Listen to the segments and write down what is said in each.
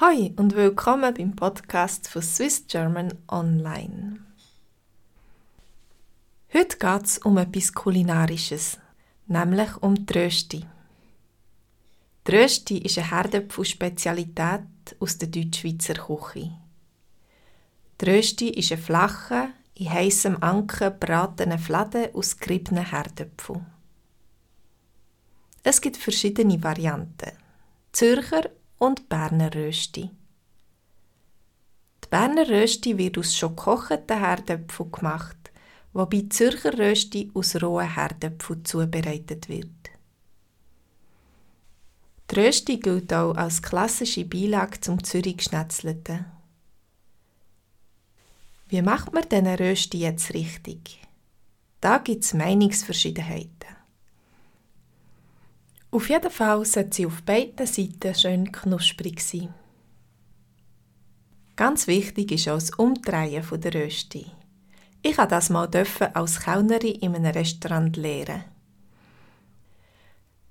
Hi und willkommen beim Podcast von Swiss German Online. Heute geht es um etwas Kulinarisches, nämlich um die Rösti. Die Rösti ist eine Herdöpfel-Spezialität aus der Deutschschweizer Küche. Die Rösti ist ein flacher, in heißem Anken bratene Fladen aus geriebenen Herdöpfeln. Es gibt verschiedene Varianten. Zürcher und Berner Rösti. Die Berner Rösti wird aus schon gekochten Herdöpfeln gemacht, wobei die Zürcher Rösti aus rohen Herdöpfeln zubereitet wird. Die Rösti gilt auch als klassische Beilage zum Zürich Geschnetzelten. Wie macht man diesen Rösti jetzt richtig? Da gibt es Meinungsverschiedenheiten. Auf jeden Fall sollte sie auf beiden Seiten schön knusprig sein. Ganz wichtig ist auch das Umdrehen der Rösti. Ich durfte das mal als Kellnerin in einem Restaurant lernen.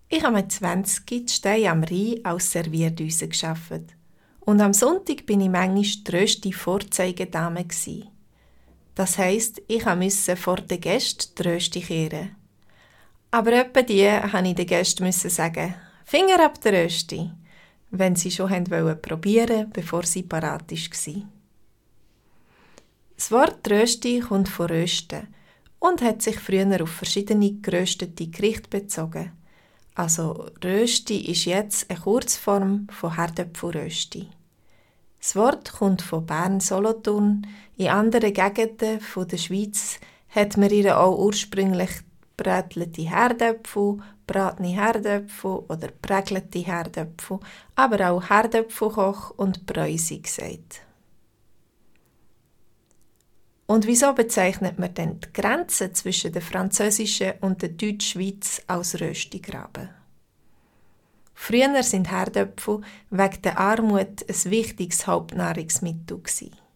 Ich habe mit 20 die Steine am Rhein als Servierdüse geschafft. Und am Sonntag bin ich manchmal die Rösti Vorzeigedame Das heisst, ich musste vor den Gästen die Rösti kehren. Aber etwa die musste ich den Gästen sagen, Finger ab der Rösti, wenn sie schon wollen probieren, bevor sie parat war. Das Wort Rösti kommt von Rösten und hat sich früher auf verschiedene geröstete Gerichte bezogen. Also Rösti ist jetzt eine Kurzform von Herdöpfelrösti. Das Wort kommt von Bern-Solothurn. In anderen Gegenden der Schweiz hat man ihr auch ursprünglich brätelte Herdöpfel, bratene Herdöpfel oder prägelte Herdöpfel, aber auch Herdöpfelkoch und Bräusi gesagt. Und wieso bezeichnet man denn die Grenze zwischen der französischen und der Deutschschweiz als Röstigraben? Früher sind Herdöpfel wegen der Armut ein wichtiges Hauptnahrungsmittel. Gewesen.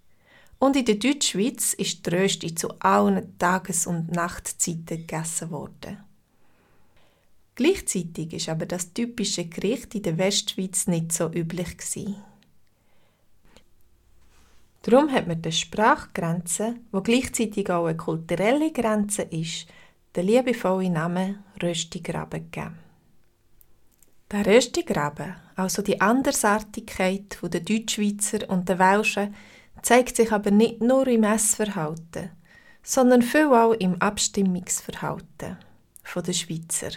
Und in der Deutschschweiz ist die Rösti zu allen Tages- und Nachtzeiten gegessen worden. Gleichzeitig ist aber das typische Gericht in der Westschweiz nicht so üblich gewesen. Darum hat man der Sprachgrenze, wo gleichzeitig auch eine kulturelle Grenze ist, den liebevollen Namen Röstigraben gegeben. Der Röstigraben, also die Andersartigkeit der Deutschschweizer und der Welschen, zeigt sich aber nicht nur im Essverhalten, sondern viel auch im Abstimmungsverhalten der Schweizer.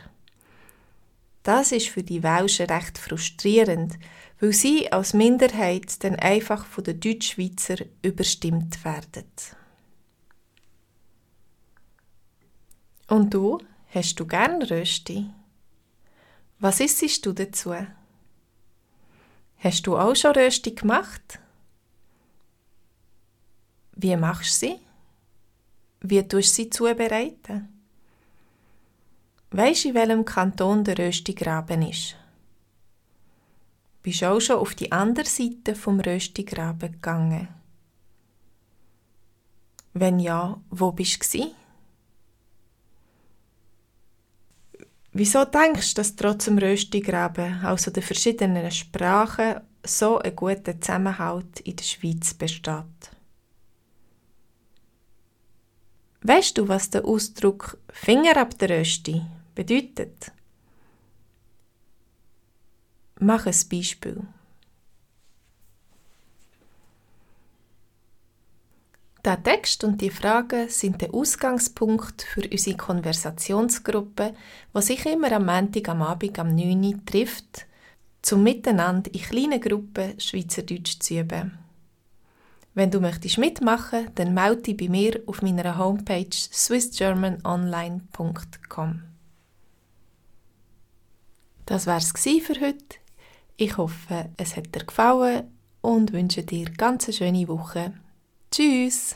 Das ist für die Welschen recht frustrierend, weil sie als Minderheit dann einfach von den Deutschschweizer überstimmt werden. Und du, hast du gern Rösti? Was isst du dazu? Hast du auch schon Rösti gemacht? Wie machst du sie? Wie tust du sie zubereiten? Weisst du, in welchem Kanton der Röstigraben ist? Bist du auch schon auf die andere Seite vom Röstigraben gegangen? Wenn ja, wo bist du? Wieso denkst du, dass trotz dem Röstigraben, also der verschiedenen Sprachen, so ein guter Zusammenhalt in der Schweiz besteht? Weißt du, was der Ausdruck Finger ab der Rösti bedeutet? Mach ein Beispiel. Der Text und die Fragen sind der Ausgangspunkt für unsere Konversationsgruppe, die sich immer am Montag am Abend am 9 Uhr trifft, zum Miteinander in kleinen Gruppen Schweizerdeutsch zu üben. Wenn du möchtest mitmachen, dann melde dich bei mir auf meiner Homepage swissgermanonline.com. Das wär's für heute. Ich hoffe, es hat dir gefallen und wünsche dir ganz eine schöne Woche. Tschüss!